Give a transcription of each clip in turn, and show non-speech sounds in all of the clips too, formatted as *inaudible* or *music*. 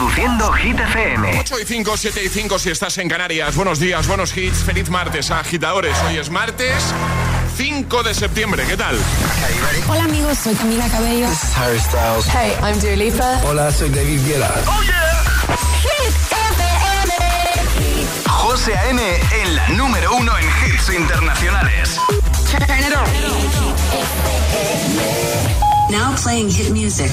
Reproduciendo Hit FM. 8 y 5, 7 y 5 si estás en Canarias. Buenos días, buenos hits. Feliz martes, agitadores. Hoy es martes 5 de septiembre. ¿Qué tal? Hola amigos, soy Camila Cabello. This is Harry Styles. Hey, I'm Dua Lipa. Hola, soy David Guetta. Oh yeah. Hit FM. José A.M. en la número uno en hits internacionales. Now playing hit music.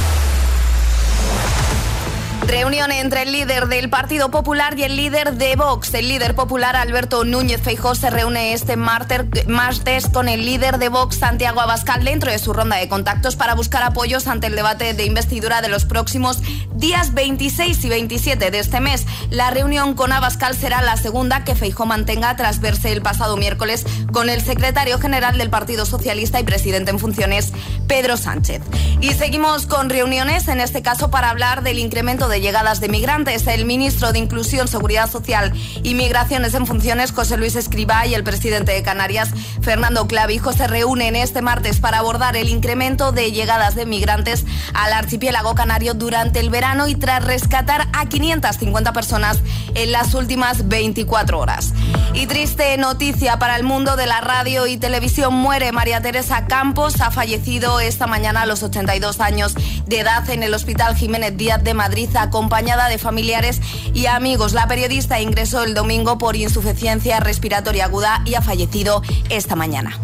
Reunión entre el líder del Partido Popular y el líder de Vox. El líder popular Alberto Núñez Feijó se reúne este martes con el líder de Vox Santiago Abascal dentro de su ronda de contactos para buscar apoyos ante el debate de investidura de los próximos días 26 y 27 de este mes. La reunión con Abascal será la segunda que Feijó mantenga tras verse el pasado miércoles con el secretario general del Partido Socialista y presidente en funciones, Pedro Sánchez. Y seguimos con reuniones, en este caso para hablar del incremento de llegadas de migrantes. El ministro de Inclusión, Seguridad Social y Migraciones en funciones, José Luis Escribá, y el presidente de Canarias, Fernando Clavijo, se reúnen este martes para abordar el incremento de llegadas de migrantes al archipiélago canario durante el verano y tras rescatar a 550 personas en las últimas 24 horas. Y triste noticia para el mundo de la radio y televisión. Muere María Teresa Campos. Ha fallecido esta mañana a los 82 años de edad en el Hospital Jiménez Díaz de Madrid acompañada de familiares y amigos. La periodista ingresó el domingo por insuficiencia respiratoria aguda y ha fallecido esta mañana.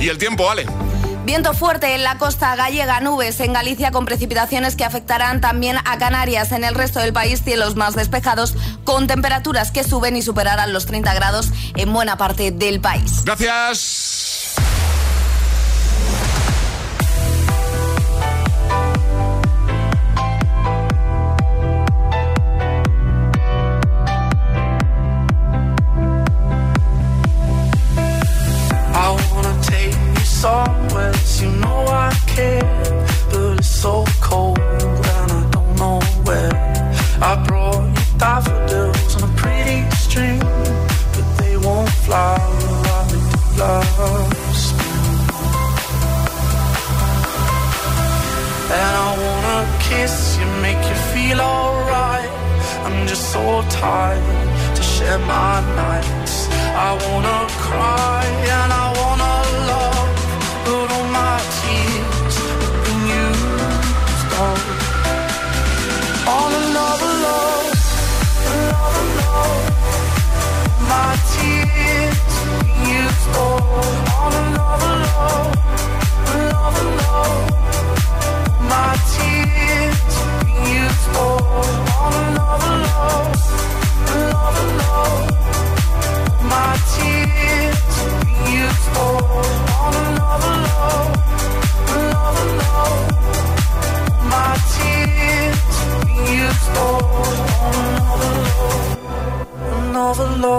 ¿Y el tiempo, Ale? Viento fuerte en la costa gallega, nubes en Galicia con precipitaciones que afectarán también a Canarias. En el resto del país, cielos más despejados con temperaturas que suben y superarán los 30 grados en buena parte del país. Gracias.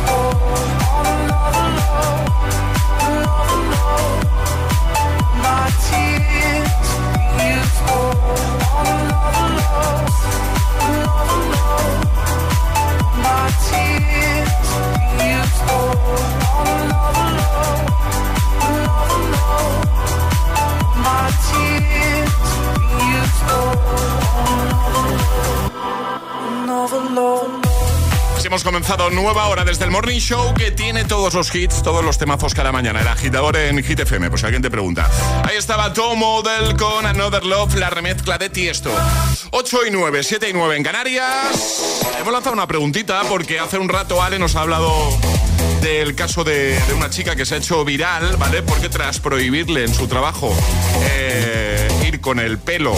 Oh. Hemos comenzado nueva hora desde el Morning Show que tiene todos los hits, todos los temazos cada mañana. El agitador en Hit FM, pues alguien te pregunta. Ahí estaba Tom Model con Another Love, la remezcla de Tiesto. 8 y 9, 7 y 9 en Canarias. Hemos lanzado una preguntita porque hace un rato Ale nos ha hablado del caso de, una chica que se ha hecho viral, ¿vale? Porque tras prohibirle en su trabajo eh, ir con el pelo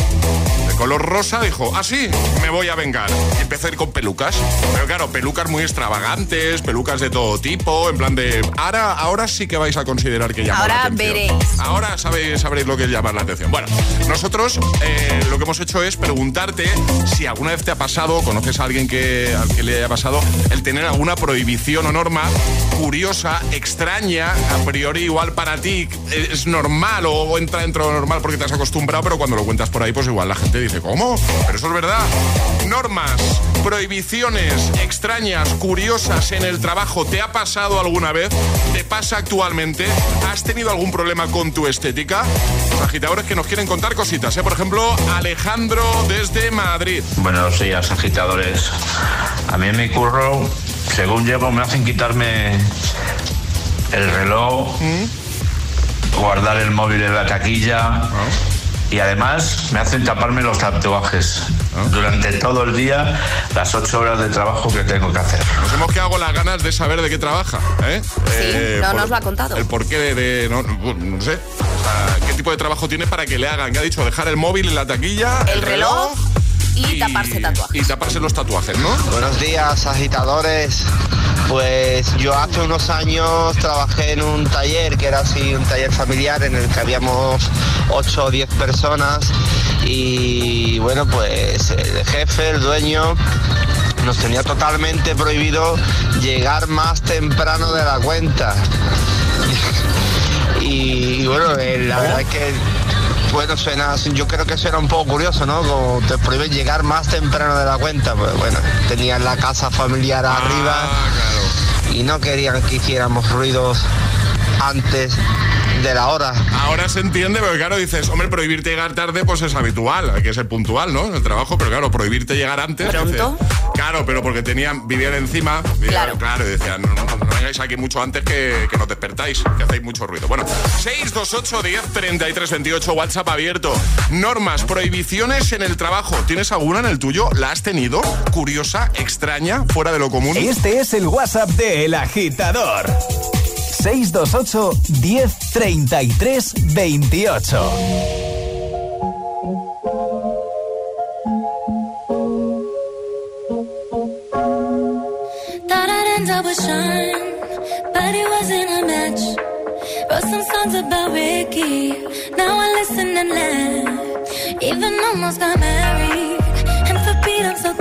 color rosa, dijo, ah, sí, me voy a vengar. Y empezó a ir con pelucas. Pero claro, pelucas muy extravagantes, pelucas de todo tipo, en plan de, ahora, ahora sí que vais a considerar que llama ahora la atención. veréis. Ahora sabéis, sabréis lo que llama la atención. Bueno, nosotros eh, lo que hemos hecho es preguntarte si alguna vez te ha pasado, conoces a alguien que, al que le haya pasado, el tener alguna prohibición o norma curiosa, extraña, a priori igual para ti es normal o entra dentro de lo normal porque te has acostumbrado, pero cuando lo cuentas por ahí, pues igual la gente dice, dice, ¿cómo? Pero eso es verdad. Normas, prohibiciones extrañas, curiosas en el trabajo, ¿te ha pasado alguna vez? ¿Te pasa actualmente? ¿Has tenido algún problema con tu estética? Los agitadores que nos quieren contar cositas, ¿eh? Por ejemplo, Alejandro desde Madrid. Buenos días, agitadores. A mí en mi curro, según llego, me hacen quitarme el reloj, ¿Mm? guardar el móvil en la taquilla. Ah y además me hacen taparme los tatuajes durante todo el día, las ocho horas de trabajo que tengo que hacer. Nos hemos quedado con las ganas de saber de qué trabaja. ¿eh? Sí, eh, no nos lo ha contado. El porqué de, no, sé, qué tipo de trabajo tiene para que le hagan. ¿Qué ha dicho? Dejar el móvil en la taquilla, el, reloj, y, taparse tatuajes. Y taparse los tatuajes, ¿no? Buenos días, agitadores. Pues yo hace unos años trabajé en un taller que era así un taller familiar en el que habíamos 8 o 10 personas y bueno pues el jefe, el dueño nos tenía totalmente prohibido llegar más temprano de la cuenta. *laughs* y, bueno, eh, la verdad es que bueno, suena, yo creo que eso era un poco curioso, ¿no? Como te prohíben llegar más temprano de la cuenta, pues bueno, tenían la casa familiar ah, arriba y no querían que hiciéramos ruidos antes de la hora. Ahora se entiende, pero claro, dices, hombre, prohibirte llegar tarde pues es habitual, hay que ser puntual, ¿no? En el trabajo, pero claro, prohibirte llegar antes. ¿Pronto? Claro, pero porque tenían, vivían encima, claro. claro, y decían, no, no, no, vengáis aquí mucho antes que, que nos despertáis, que hacéis mucho ruido. Bueno, 628 10 33 28, WhatsApp abierto. Normas, prohibiciones en el trabajo. ¿Tienes alguna en el tuyo? ¿La has tenido? ¿Curiosa, extraña, fuera de lo común? Este es el WhatsApp de El Agitador. 628 1033 28. Shine, but it wasn't a match. Wrote some songs about Ricky, now I listen and laugh. Even almost got married, and for Pete I'm so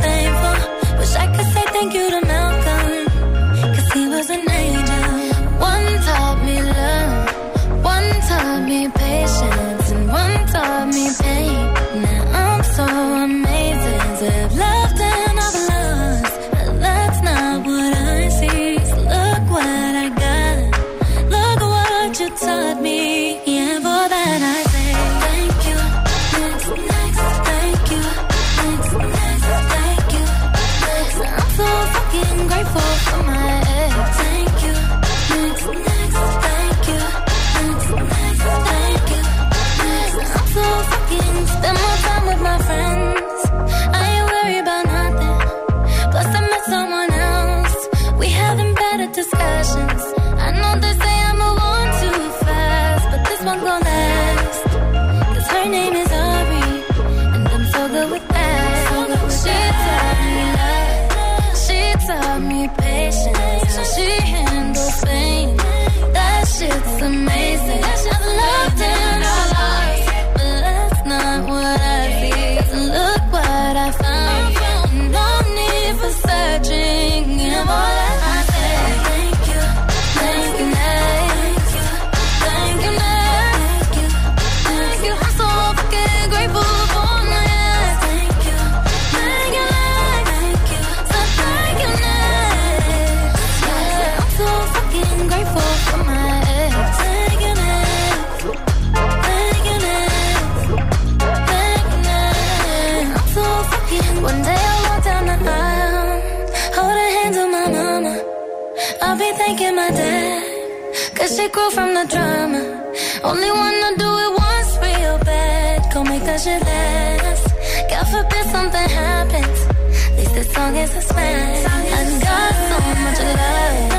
she grew from the drama. Only wanna do it once real bad, go make that shit last. God forbid something happens, at least this song is a smash. I got so much love,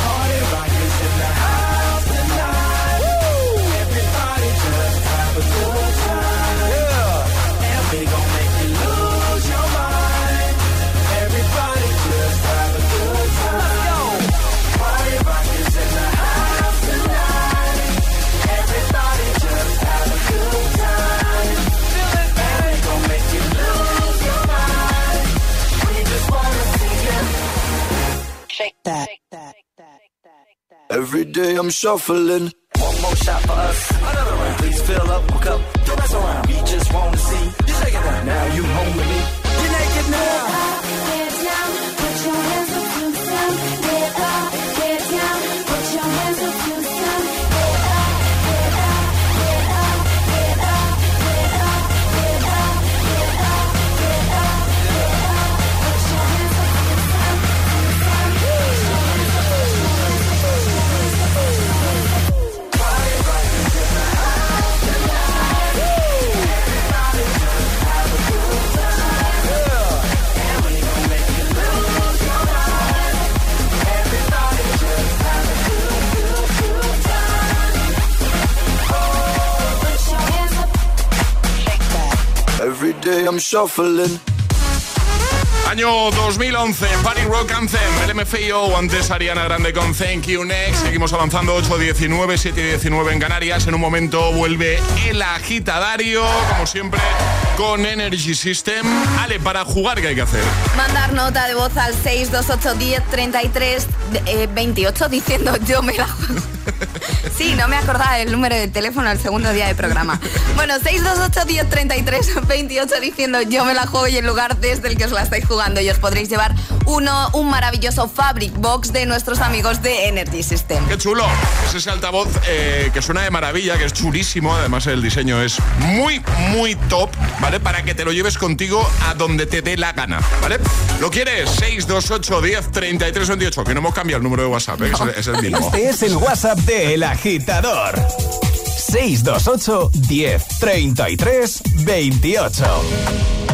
I'm shuffling. I'm shuffling. Año 2011, Party Rock Anthem, el MFIO o antes Ariana Grande con Thank You Next. Seguimos avanzando 8.19, 7.19 en Canarias. En un momento vuelve el agitadario, como siempre, con Energy System. Ale, para jugar, ¿qué hay que hacer? Mandar nota de voz al 628 10 33 eh, 28 diciendo yo me la juego. *laughs* Sí, no me acordaba del número de teléfono al segundo día de programa. *laughs* Bueno, 628 10 33 28 diciendo yo me la juego y el lugar desde el que os la estáis jugando y os podréis llevar uno, un maravilloso Fabric Box de nuestros amigos de Energy System. ¡Qué chulo! Es ese altavoz eh, que suena de maravilla, que es chulísimo. Además, el diseño es muy, muy top, ¿vale? Para que te lo lleves contigo a donde te dé la gana, ¿vale? ¿Lo quieres? 628 10 33 28, que no hemos cambiado el número de WhatsApp, ¿eh? es, es el mismo. *laughs* Este es el WhatsApp de El Agitador. 628 10 33 28.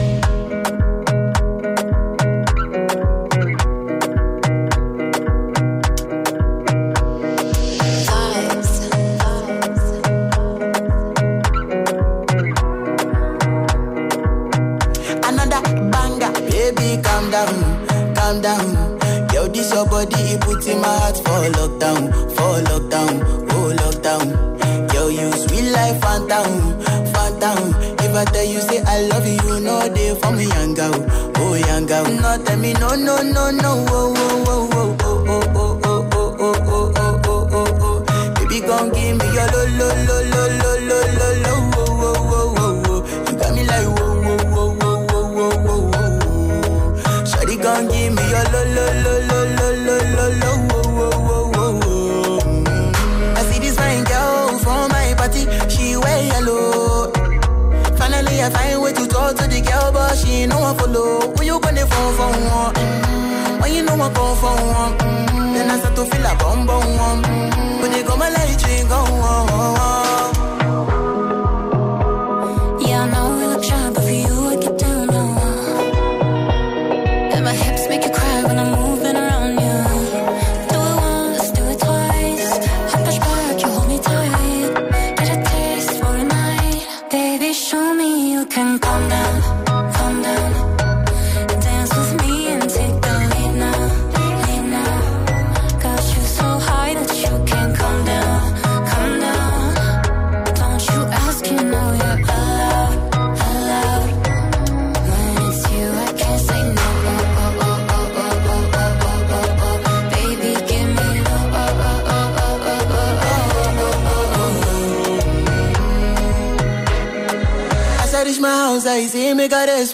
In my heart for lockdown, for lockdown, oh lockdown. Yo, you sweet life, phantom, phantom. If I tell you say I love you, you know they for me, young girl, oh young girl. No, tell me no, no, no, no, oh, oh, oh, oh, oh, oh, oh, oh, oh, oh, oh, oh, oh, oh, oh. Baby, gon' give me your lo, lo, lo, lo, lo, she know I follow. Who you gonna phone for one? Mm-hmm. When you know I come for one, mm-hmm. then I start to feel a bum bum. Mm-hmm. When they come, I let you go. Me make a this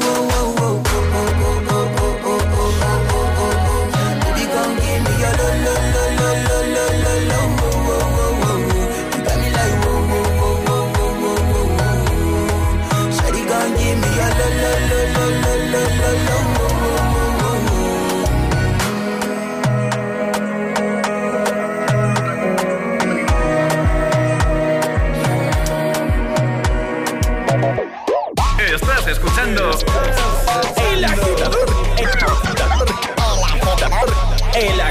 oh,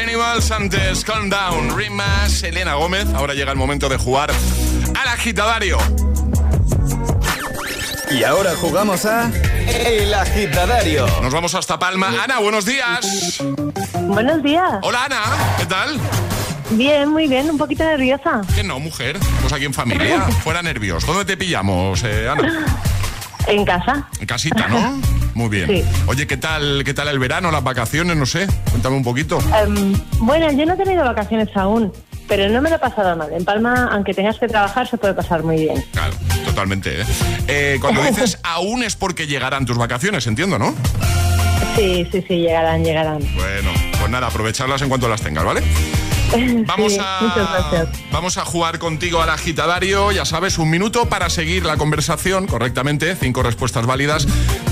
Animals antes Calm Down, Rimas, Elena Gómez. Ahora llega el momento de jugar al agitadario. Y ahora jugamos a El Agitadario. Nos vamos hasta Palma. Ana, buenos días. Buenos días. Hola Ana, ¿qué tal? Bien, muy bien, un poquito nerviosa. Que no, mujer. Pues aquí en familia, *laughs* fuera nervios. ¿Dónde te pillamos, eh, Ana? En casa. En casita, ¿no? *laughs* Muy bien. Sí. Oye, ¿qué tal, ¿qué tal el verano, las vacaciones? No sé, cuéntame un poquito. Em, bueno, yo no he tenido vacaciones aún, pero no me lo he pasado mal. En Palma, aunque tengas que trabajar, se puede pasar muy bien. Claro, totalmente. ¿eh? Eh, cuando *laughs* dices aún es porque llegarán tus vacaciones, entiendo, ¿no? Sí, sí, sí, llegarán, llegarán. Bueno, pues nada, aprovecharlas en cuanto las tengas, ¿vale? *laughs* Vamos Sí, a, vamos a jugar contigo al agitadario, ya sabes, un minuto para seguir la conversación correctamente, cinco respuestas válidas,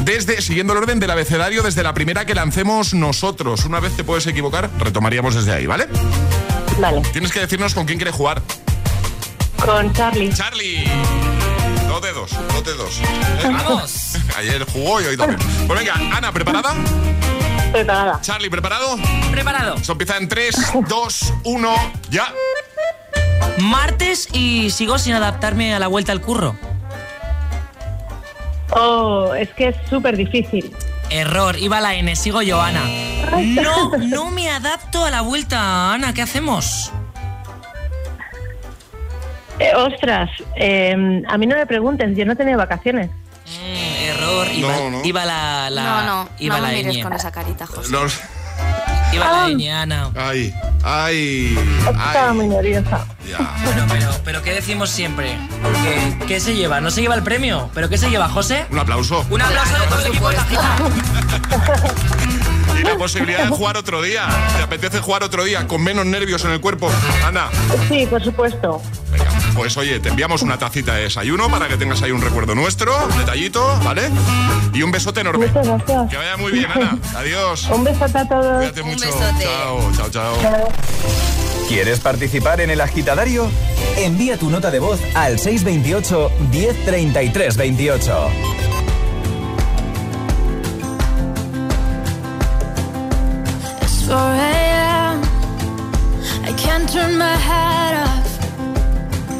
desde, siguiendo el orden del abecedario, desde la primera que lancemos nosotros. Una vez te puedes equivocar, retomaríamos desde ahí, ¿vale? Vale. Tienes que decirnos con quién quieres jugar. Con Charlie. Charlie. Dos dedos, dos dedos. Vamos. *laughs* Ayer jugó y hoy también. Pues venga, Ana, ¿preparada? Preparada. Charlie, ¿preparado? Preparado. Esto empieza en 3, 2, 1, ya. Martes y sigo sin adaptarme a la vuelta al curro. Oh, es que es súper difícil. Error, iba la N, sigo yo, Ana. No, *laughs* no me adapto a la vuelta, Ana, ¿qué hacemos? Eh, ostras, em, a mí no me pregunten, yo no he tenido vacaciones. Mm, error, iba, No, no. iba la, la- no, no, iba no la me mires con esa carita, José. Los- Iba la ñ, Ana. Ay, ay, Estaba ay. muy nerviosa. Ya. Bueno, pero, pero ¿qué decimos siempre? ¿Qué, qué se lleva? ¿No se lleva el premio? ¿Pero qué se lleva, José? Un aplauso. Un aplauso de todo el equipo de la Gita. Y la posibilidad de jugar otro día. ¿Te apetece jugar otro día con menos nervios en el cuerpo? Ana, Sí, por supuesto. Pues oye, te enviamos una tacita de desayuno para que tengas ahí un recuerdo nuestro, un detallito, ¿vale? Y un besote enorme. Muchas gracias. Que vaya muy bien, Ana. Adiós. Un besote a todos. Cuídate mucho. besote. Chao, chao, chao. ¿Quieres participar en el agitadario? Envía tu nota de voz al 628 1033 28. It's 4 a.m. I can't turn my head off.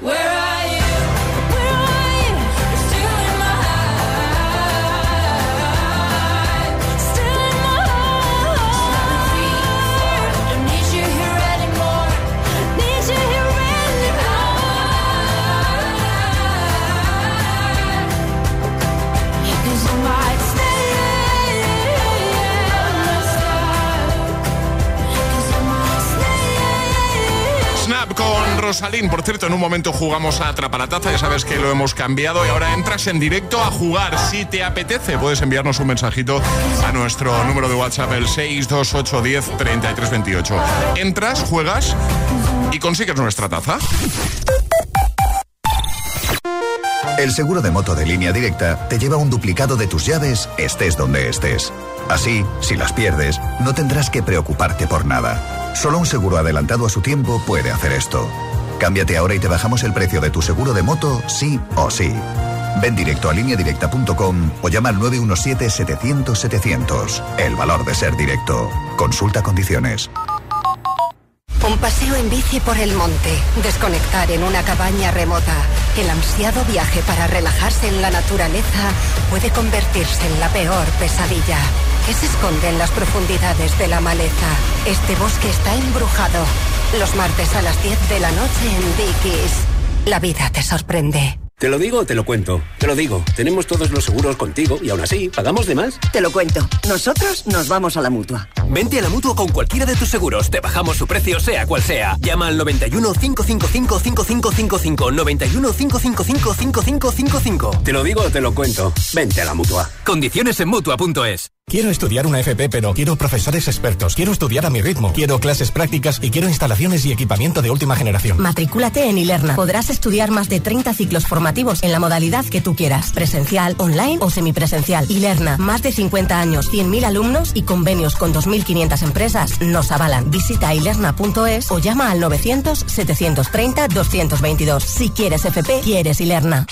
where I am. Rosalín. Por cierto, en un momento jugamos a Atrapalataza, ya sabes que lo hemos cambiado y ahora entras en directo a jugar. Si te apetece, puedes enviarnos un mensajito a nuestro número de WhatsApp, el 628103328. Entras, juegas y consigues nuestra taza. El seguro de moto de línea directa te lleva un duplicado de tus llaves estés donde estés. Así, si las pierdes, no tendrás que preocuparte por nada. Solo un seguro adelantado a su tiempo puede hacer esto. Cámbiate ahora y te bajamos el precio de tu seguro de moto, sí o sí. Ven directo a lineadirecta.com o llama al 917-700-700. El valor de ser directo. Consulta condiciones. Un paseo en bici por el monte, desconectar en una cabaña remota, el ansiado viaje para relajarse en la naturaleza puede convertirse en la peor pesadilla. ¿Qué se esconde en las profundidades de la maleza? Este bosque está embrujado. Los martes a las 10 de la noche en Dickies. La vida te sorprende. Te lo digo o te lo cuento. Te lo digo. Tenemos todos los seguros contigo y aún así, ¿pagamos de más? Te lo cuento. Nosotros nos vamos a la mutua. Vente a la mutua con cualquiera de tus seguros. Te bajamos su precio, sea cual sea. Llama al 91 555 5555. 91 555 5555. Te lo digo o te lo cuento. Vente a la mutua. Condiciones en mutua.es. Quiero estudiar una FP, pero quiero profesores expertos. Quiero estudiar a mi ritmo. Quiero clases prácticas y quiero instalaciones y equipamiento de última generación. Matricúlate en Ilerna. Podrás estudiar más de 30 ciclos formativos en la modalidad que tú quieras. Presencial, online o semipresencial. Ilerna. Más de 50 años, 100.000 alumnos y convenios con 2.500 empresas nos avalan. Visita ilerna.es o llama al 900 730 222. Si quieres FP, quieres Ilerna.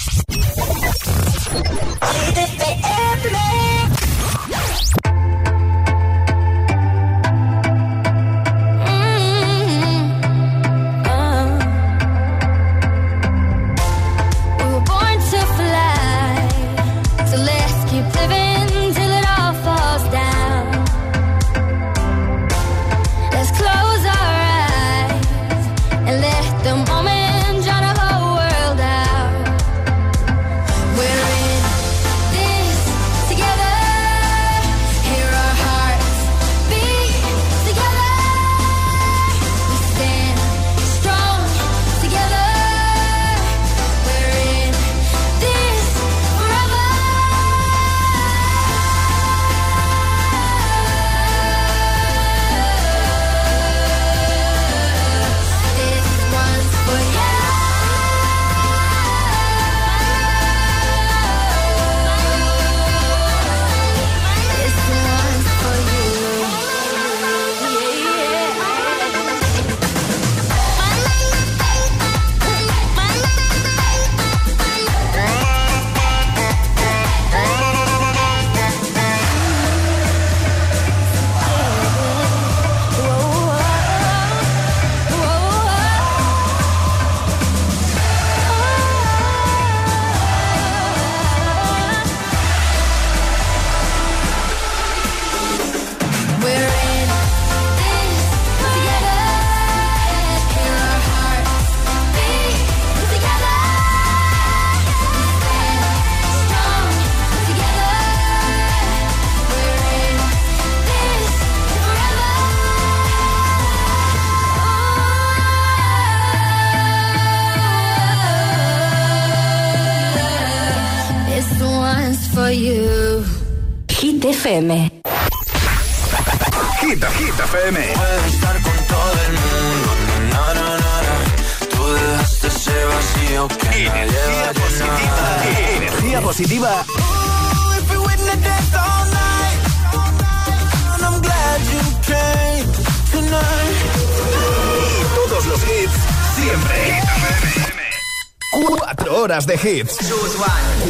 Hits.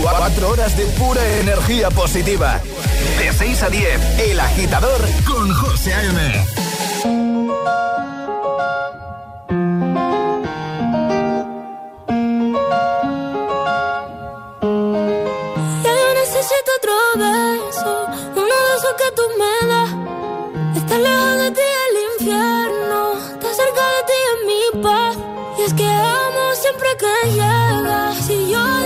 Cuatro horas de pura energía positiva. De 6 a 10, El Agitador con José A.M. Ya yo necesito otro beso, uno de esos que tú me das. Está lejos de ti el infierno, está cerca de ti en mi paz. Y es que amo siempre que llegas. Si yo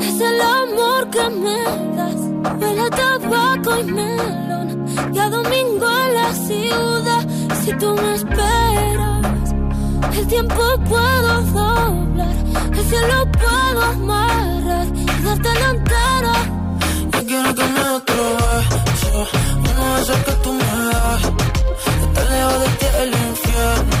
es el amor que me das. Huele a tabaco y melón. Y a domingo en la ciudad. Si tú me esperas, el tiempo puedo doblar. El cielo puedo amarrar y darte la entera. Yo quiero me otro beso, uno de esos que tú me das. Estar lejos de ti el infierno.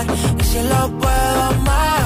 olvidar. Y si lo puedo amar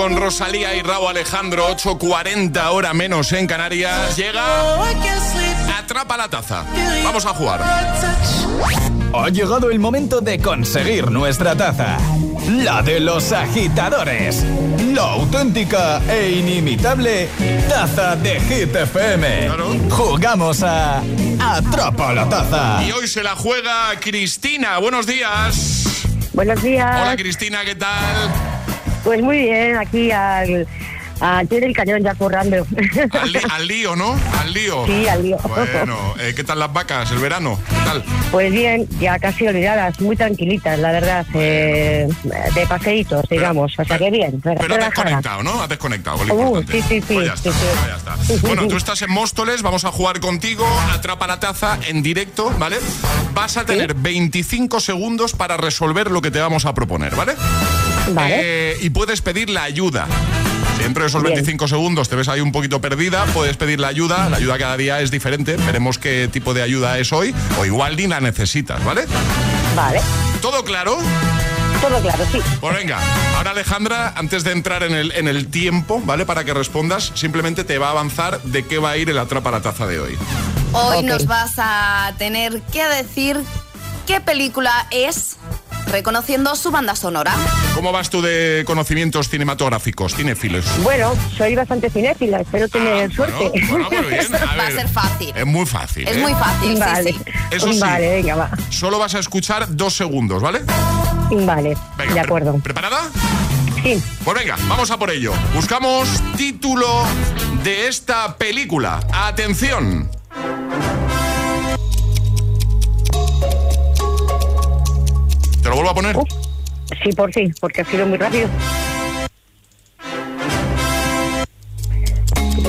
con Rosalía y Raúl Alejandro, 8.40 hora menos en Canarias. Llega. Atrapa la taza. Vamos a jugar. Ha llegado el momento de conseguir nuestra taza. La de los agitadores. La auténtica e inimitable taza de Hit FM. Jugamos a Atrapa la taza. Y hoy se la juega Cristina. Buenos días. Buenos días. Hola Cristina, ¿qué tal? Pues muy bien, aquí al, al pie del cañón ya currando. Al, lío, ¿no? Al lío. Sí, al lío. Bueno, eh, ¿qué tal las vacas el verano? ¿Qué tal? Pues bien, ya casi olvidadas, muy tranquilitas, la verdad, eh, de paseitos, digamos, pero, o que bien. Pero, pero has desconectado, ¿no? Has desconectado, uh, sí, sí, sí, pues pues Bueno, tú estás en Móstoles, vamos a jugar contigo, atrapa la taza en directo, ¿vale? Vas a tener ¿Sí? 25 segundos para resolver lo que te vamos a proponer, ¿vale? Vale. Eh, y puedes pedir la ayuda. Si dentro de esos Bien. 25 segundos te ves ahí un poquito perdida, puedes pedir la ayuda. La ayuda cada día es diferente. Veremos qué tipo de ayuda es hoy. O igual ni la necesitas, ¿vale? Vale. ¿Todo claro? Todo claro, sí. Pues venga, ahora Alejandra, antes de entrar en el, en el tiempo, ¿vale? Para que respondas, simplemente te va a avanzar de qué va a ir el atrapa la taza de hoy. Hoy nos vas a tener que decir qué película es reconociendo su banda sonora. ¿Cómo vas tú de conocimientos cinematográficos, cinéfilos? Bueno, soy bastante cinéfila, espero tener suerte. Ah, bueno, muy bien. A *laughs* Va a ser fácil. Es muy fácil. Es ¿eh? muy fácil, Vale. sí, sí. Eso sí. Vale, venga, va. Solo vas a escuchar dos segundos, ¿vale? Vale, Venga, de pre- acuerdo. ¿Preparada? Sí. Pues venga, vamos a por ello. Buscamos título de esta película. Atención. Vuelvo a poner? Sí, por sí, porque ha sido muy rápido.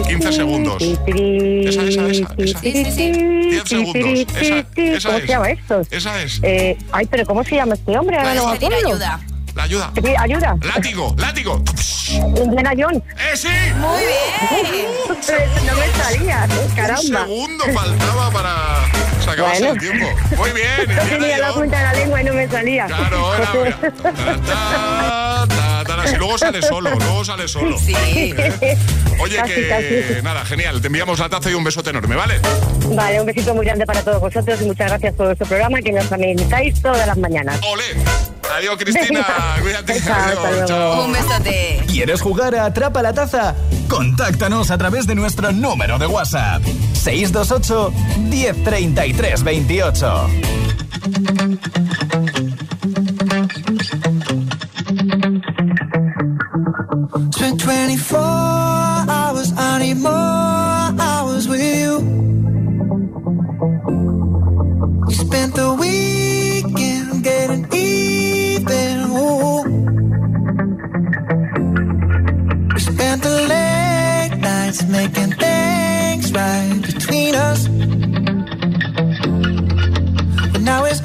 15 segundos. Esa, esa, esa, esa. 10 segundos. Esa, esa ¿Cómo es. se llama esto? Esa es. Eh, ay, pero ¿cómo se llama este hombre? Ahora no me acuerdo. ayuda. La ayuda. ¿Te pide ayuda? Látigo, látigo. Indiana Jones. ¡Eh, sí! Muy bien. no me salía, eh, Un caramba. segundo faltaba para se acabase Bueno. el tiempo. Muy bien. *laughs* Indiana tenía la punta de la lengua y no me salía. Claro, era, *laughs* mira. Ta, ta, ta, ta, Si luego sale solo, luego sale solo. Sí. *laughs* Oye, Casi, que casi. nada, genial. Te enviamos la taza y un besote enorme, ¿vale? Vale, un besito muy grande para todos vosotros y muchas gracias por vuestro programa que nos amenizáis todas las mañanas. ¡Ole! Adiós, Cristina. *laughs* Cuídate. Chao, hasta Adiós, luego. chao. Un besote. ¿Quieres jugar a Atrapa la Taza? Contáctanos a través de nuestro número de WhatsApp. 628 1033 28. Spent 24 hours, I need more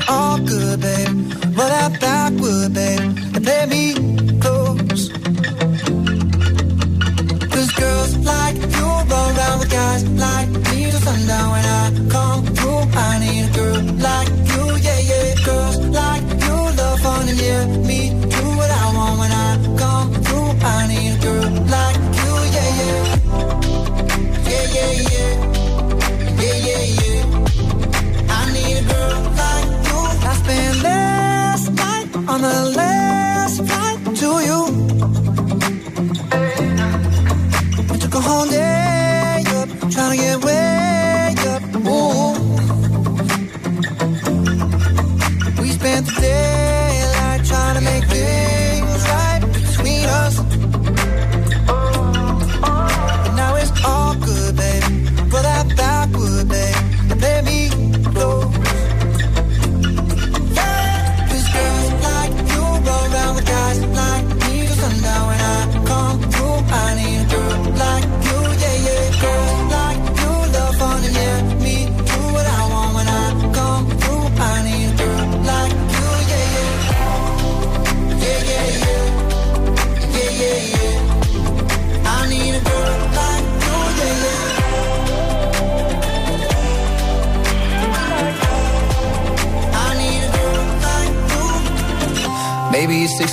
all good, babe. Roll that backward, babe,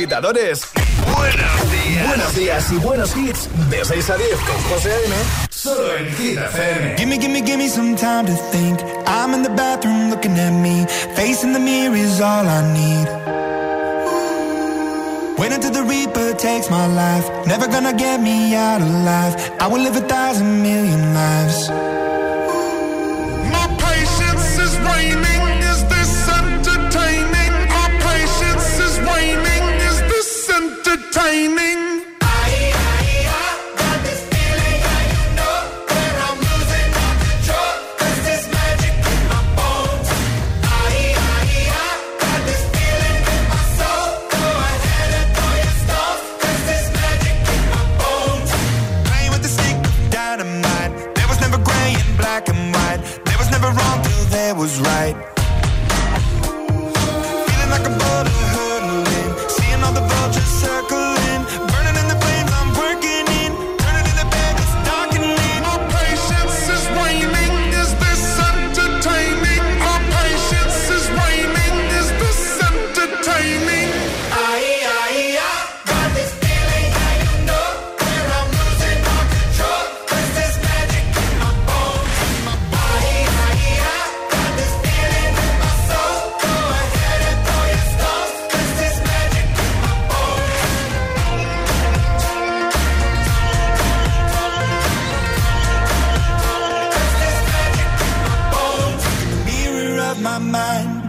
agitadores. Buenos días. Buenos días y buenos hits. De 6 a 10 con José A.M. Solo en Hit. Gimme, gimme, gimme some time to think. I'm in the bathroom looking at me. Facing the mirror is all I need. Wait until the Reaper takes my life. Never gonna get me out alive. I will live a thousand million lives.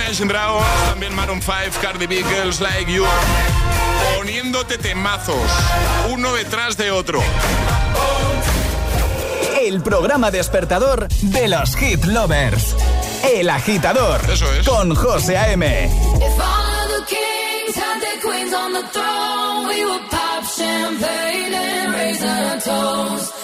Imagine Dragons, también Maroon 5, Cardi B, Girls Like You. Poniéndote temazos, uno detrás de otro. El programa despertador de los hit lovers. El agitador. Eso es. Con José A.M. If all of the kings had their queens on the throne, we would pop champagne and raise our toast.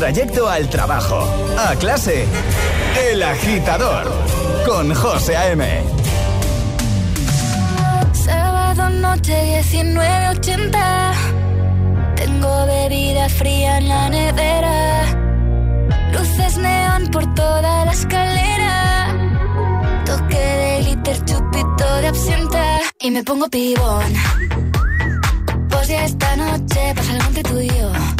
Trayecto al trabajo, a clase. El agitador con José A.M. Sábado noche 19.80 Tengo bebida fría en la nevera. Luces neón por toda la escalera. Toque de glitter, chupito de absenta. Y me pongo pibón. Pues ya esta noche pasa algo entre tú y yo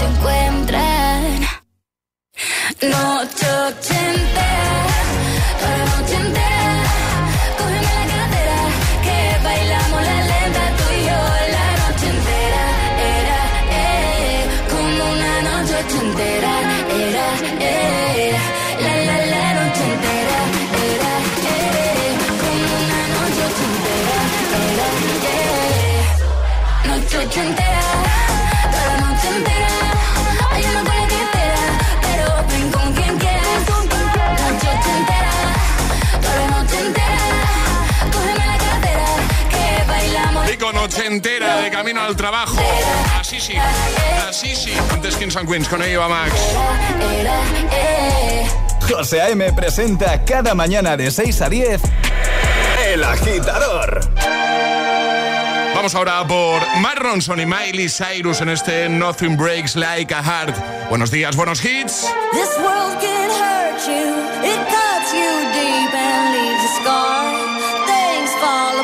Se encuentran. Noche ochentera, entera de camino al trabajo. Así sí, así sí. Antes Kings and Queens con Eva Max. José A.M. presenta cada mañana de 6 a 10 El Agitador. Vamos ahora por Mark Ronson y Miley Cyrus en este Nothing Breaks Like a Heart. Buenos días, buenos hits. This world can hurt you, it cuts you deep and leaves a scar.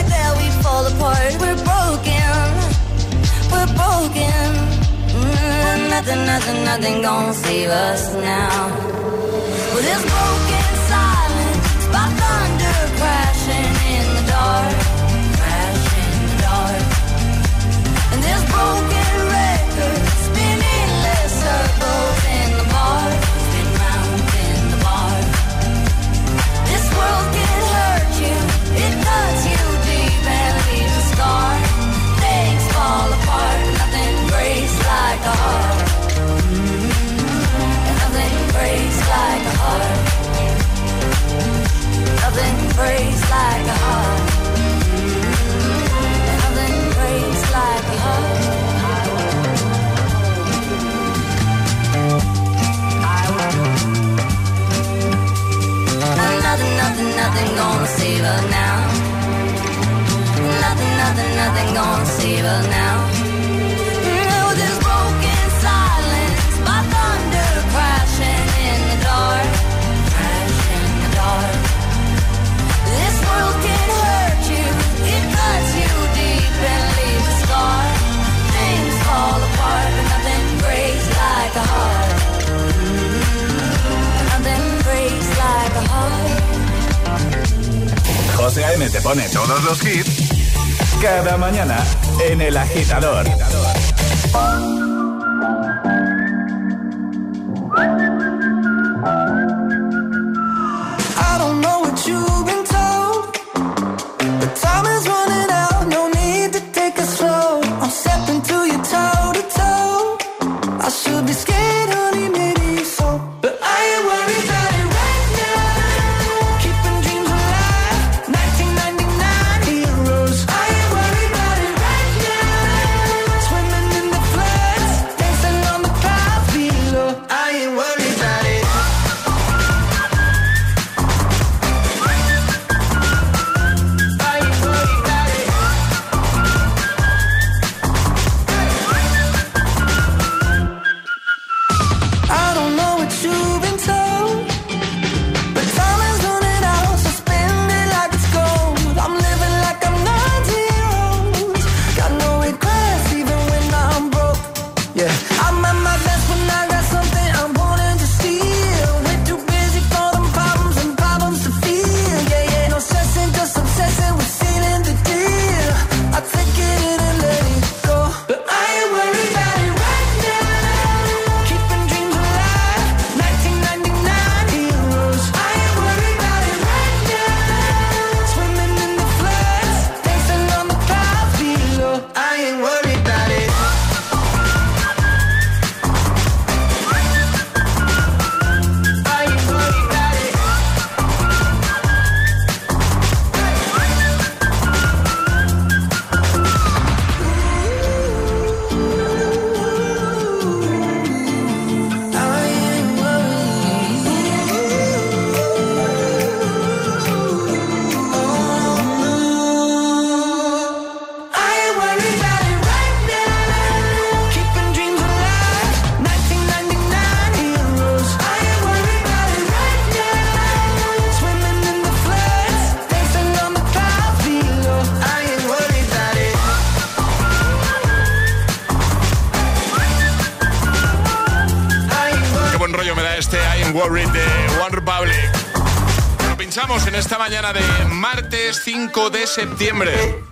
like that we fall apart. We're broken, we're broken. Mm, nothing, nothing, nothing gonna save us now. Well, this broken silence, by thunder crashing in the dark, crashing in the dark. And this broken mañana de martes 5 de septiembre.